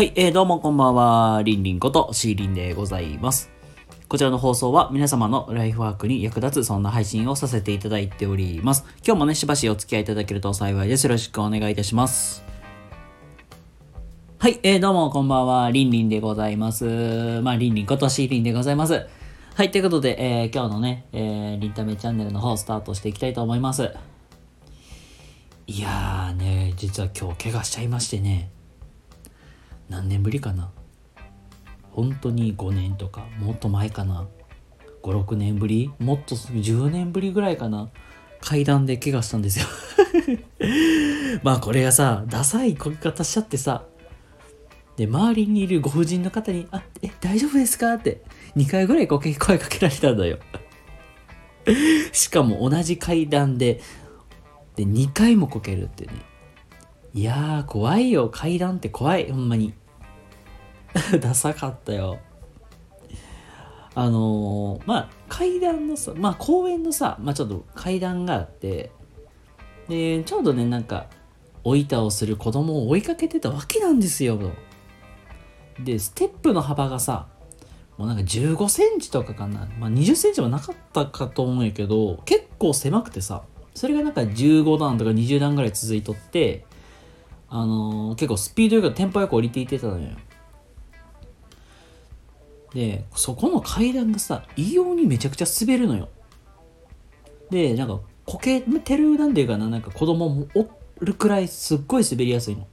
はい、えー、どうもこんばんは。りんりんことしーりんでございます。こちらの放送は皆様のライフワークに役立つそんな配信をさせていただいております。今日もね、しばしお付き合いいただけると幸いです。よろしくお願いいたします。はい、えー、どうもこんばんは。りんりんでございます。まあ、りんりんことしーりんでございます。はい、ということで、えー、今日のね、えー、りんためチャンネルの方スタートしていきたいと思います。いやーね、実は今日怪我しちゃいましてね。何年ぶりかな？本当に5年とかもっと前かな？56年ぶり？もっと10年ぶりぐらいかな？階段で怪我したんですよ。まあこれがさダサいこぎ方しちゃってさで周りにいるご婦人の方に「あえ大丈夫ですか?」って2回ぐらいこけ声かけられたんだよ。しかも同じ階段でで2回もこけるってね。いやー怖いよ。階段って怖い。ほんまに。ダサかったよ。あのー、まあ階段のさまあ公園のさまあちょっと階段があってでちょうどねなんかお板をする子供を追いかけてたわけなんですよでステップの幅がさもうなんか15センチとかかな、まあ、20センチもなかったかと思うんやけど結構狭くてさそれがなんか15段とか20段ぐらい続いとってあのー、結構スピードよくテンポよく降りていってたのよ。でそこの階段がさ異様にめちゃくちゃ滑るのよ。でなんかこけてるなんていうかななんか子供もおるくらいすっごい滑りやすいの。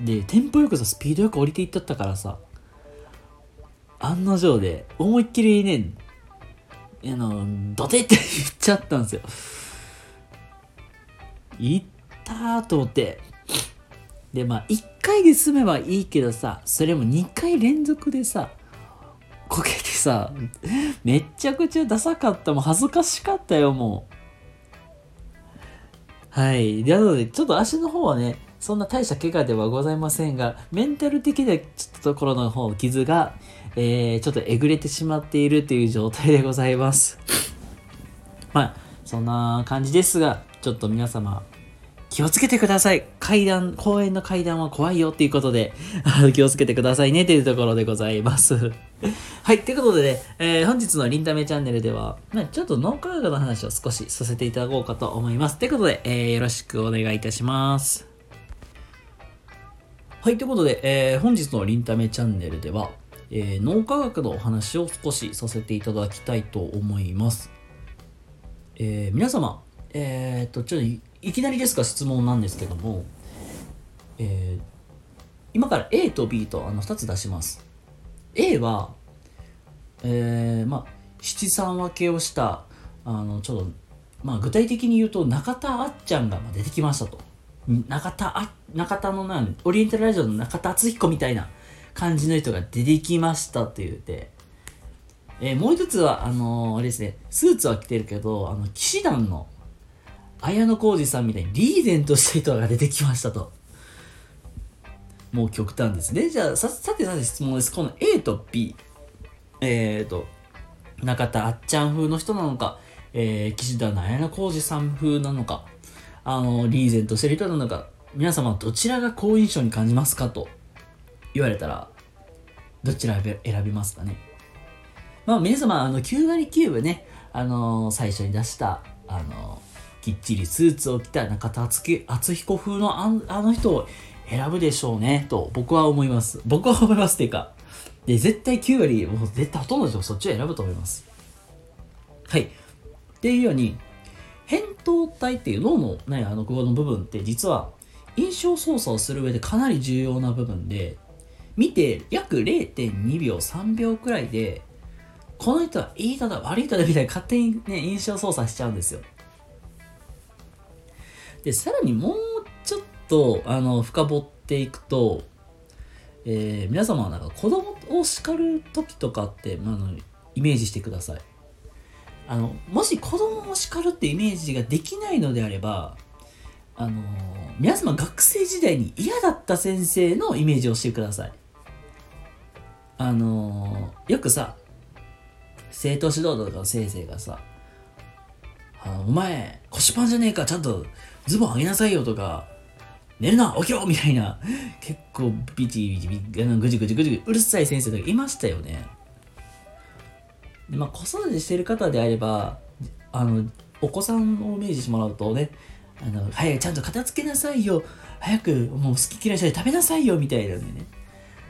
でテンポよくさスピードよく降りていっとったからさ案の定で思いっきりねあのドテって言っちゃったんですよ。行ったーと思って。でまあ1回で済めばいいけどさそれも2回連続でさこけてさめっちゃくちゃダサかったもう恥ずかしかったよもうはいなのでちょっと足の方はねそんな大した怪我ではございませんがメンタル的なちょっとところの方傷が、えー、ちょっとえぐれてしまっているという状態でございます まあそんな感じですがちょっと皆様気をつけてください。階段、公園の階段は怖いよっていうことで、気をつけてくださいねというところでございます。はい、ということでね、えー、本日のリンタメチャンネルでは、まあ、ちょっと脳科学の話を少しさせていただこうかと思います。ということで、えー、よろしくお願いいたします。はい、ということで、えー、本日のリンタメチャンネルでは、えー、脳科学のお話を少しさせていただきたいと思います。えー、皆様、えー、っと、ちょっといきなりですが質問なんですけども、えー、今から A と B とあの2つ出します。A は、えー、まあ、七三分けをした、あの、ちょっと、まあ、具体的に言うと、中田あっちゃんが出てきましたと。中田あ、中田のなん、オリエンタルラジオの中田敦彦みたいな感じの人が出てきましたって言って、えー、もう一つは、あのー、あれですね、スーツは着てるけど、あの、騎士団の綾小路さんみたいにリーゼントした人が出てきましたと。もう極端ですね。じゃあ、ささてさて質問です。この A と B。えっ、ー、と、中田あっちゃん風の人なのか、えー、岸田の綾小路さん風なのか、あの、リーゼントしてる人なのか、皆様どちらが好印象に感じますかと言われたら、どちら選びますかね。まあ皆様、あの、9割9分ね、あのー、最初に出した、あのー、きっちりスーツを着た中田敦彦風のあの人を選ぶでしょうねと僕は思います僕は思いますっていうかで絶対9割もう絶対ほとんどの人そっちを選ぶと思います。はい。っていうように扁桃体っていう脳の,、ね、あのこの部分って実は印象操作をする上でかなり重要な部分で見て約0.2秒3秒くらいでこの人はいい人だ悪い人だみたいな勝手にね印象操作しちゃうんですよ。でさらにもうちょっとあの深掘っていくと、えー、皆様はなんか子供を叱る時とかって、まあ、のイメージしてください。あのもし子供を叱るってイメージができないのであればあの皆様学生時代に嫌だった先生のイメージをしてください。あのよくさ生徒指導とかの先生がさあお前腰パンじゃねえかちゃんとズボン上げなさいよとか寝るな起きろみたいな、結構ビチビチビチ、ぐじぐじぐじうるさい先生とかいましたよね。でまあ、子育てしてる方であれば、あの、お子さんをイメージしてもらうとね、あの、早くちゃんと片付けなさいよ。早くもう好き嫌いしないで食べなさいよみたいなんでね。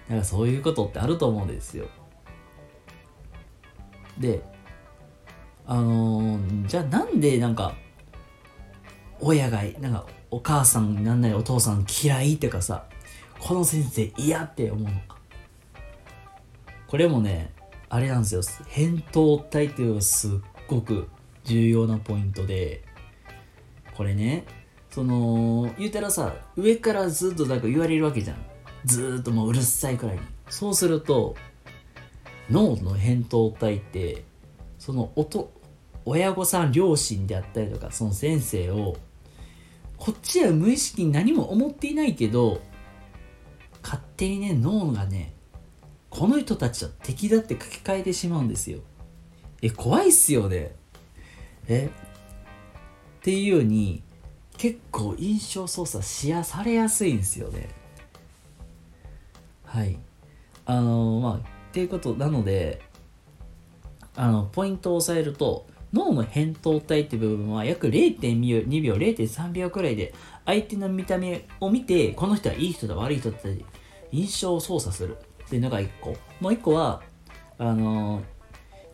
だからそういうことってあると思うんですよ。で、あのー、じゃあなんでなんか、親が、なんかお母さんになんなりお父さん嫌いってかさ、この先生嫌って思うのか。これもね、あれなんですよ。扁桃体っていうのがすっごく重要なポイントで、これね、その、言うたらさ、上からずっとなんか言われるわけじゃん。ずっともううるさいくらいに。そうすると、脳の扁桃体って、その音、親御さん、両親であったりとか、その先生を、こっちは無意識に何も思っていないけど、勝手にね、脳がね、この人たちは敵だって書き換えてしまうんですよ。え、怖いっすよね。えっていうように結構印象操作しやされやすいんですよねはいあのまあっていうことなのであのポイントを押さえると脳の扁桃体って部分は約0.2秒0.3秒くらいで相手の見た目を見てこの人はいい人だ悪い人だって印象を操作するっていうのが1個もう1個はあの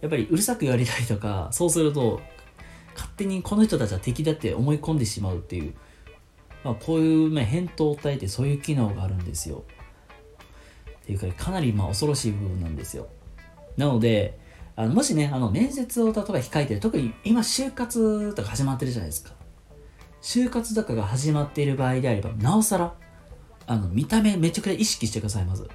やっぱりうるさく言われたりとかそうすると勝手にこの人たちは敵だって思い込んでしまうっていう、まあ、こういう、まあ、扁桃体ってそういう機能があるんですよ。っていうかかなりまあ恐ろしい部分なんですよ。なので、あのもしね、あの面接を例えば控えてる、特に今就活とか始まってるじゃないですか。就活とかが始まっている場合であれば、なおさら、あの見た目めちゃくちゃ意識してください、まず。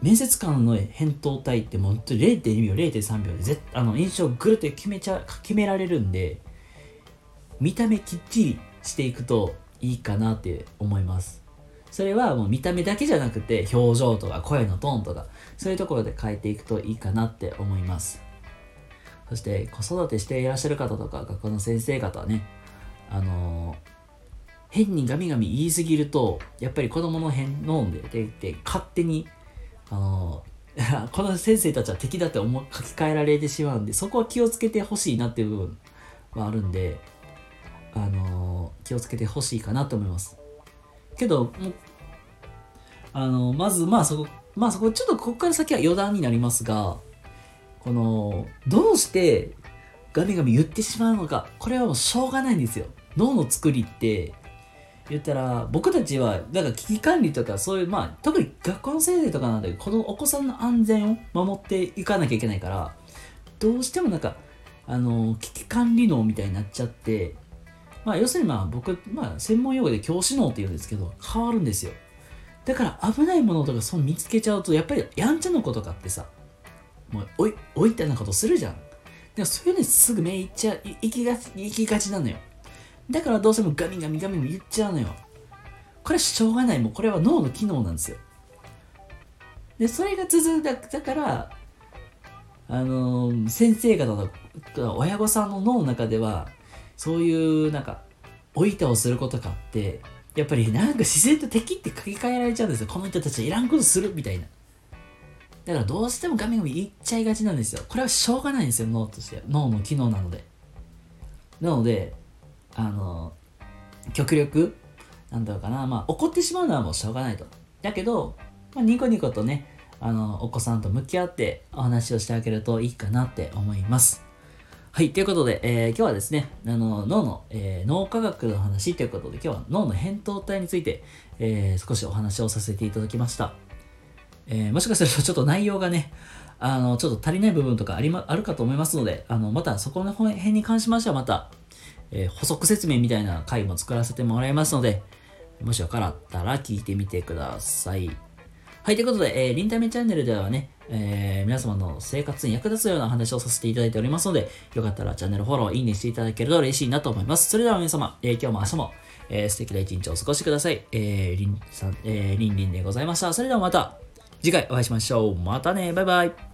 面接官の返答体ってもう0.2秒0.3秒でぜあの印象をぐるって決めちゃ決められるんで見た目きっちりしていくといいかなって思いますそれはもう見た目だけじゃなくて表情とか声のトーンとかそういうところで変えていくといいかなって思います。そして子育てしていらっしゃる方とか学校の先生方はねあのー、変にガミガミ言いすぎるとやっぱり子供の変飲んででで勝手にあの この先生たちは敵だって思書き換えられてしまうんでそこは気をつけてほしいなっていう部分はあるんであの気をつけてほしいかなと思います。けどあのまずまあそこまあそこちょっとここから先は余談になりますがこのどうしてガミガミ言ってしまうのかこれはもうしょうがないんですよ。脳の作りって言ったら僕たちはなんか危機管理とかそういうまあ特に学校の先生とかなんだけどこのお子さんの安全を守っていかなきゃいけないからどうしてもなんかあの危機管理能みたいになっちゃってまあ要するにまあ僕、まあ、専門用語で教師能って言うんですけど変わるんですよだから危ないものとかそう見つけちゃうとやっぱりやんちゃな子とかってさもうおいおいってなことするじゃんでもそういうのにすぐ目いっちゃいきがち行きがちなのよだからどうしてもガミガミガミも言っちゃうのよ。これしょうがない。もうこれは脳の機能なんですよ。で、それが続いた、だから、あのー、先生方と親御さんの脳の中では、そういう、なんか、おいたをすることかって、やっぱりなんか自然と敵って書き換えられちゃうんですよ。この人たちはいらんことするみたいな。だからどうしてもガミガミ言っちゃいがちなんですよ。これはしょうがないんですよ、脳として。脳の機能なので。なので、あの極力なんだろうかなまあ怒ってしまうのはもうしょうがないとだけど、まあ、ニコニコとねあのお子さんと向き合ってお話をしてあげるといいかなって思いますはい。ということで、えー、今日はですね、あの脳の、えー、脳科学の話ということで、今日は脳の扁桃体について、えー、少しお話をさせていただきました。えもしかするとちょっと内容がね、あの、ちょっと足りない部分とかあり、ま、あるかと思いますので、あの、またそこの辺に関しましてはまた、え、補足説明みたいな回も作らせてもらいますので、もしよかったら聞いてみてください。はい、ということで、えー、リンタメチャンネルではね、えー、皆様の生活に役立つような話をさせていただいておりますので、よかったらチャンネルフォロー、いいねしていただけると嬉しいなと思います。それでは皆様、えー、今日も明日も、えー、素敵な一日をお過ごしください。えー、リンさん、えー、リンリンでございました。それではまた次回お会いしましょう。またね、バイバイ。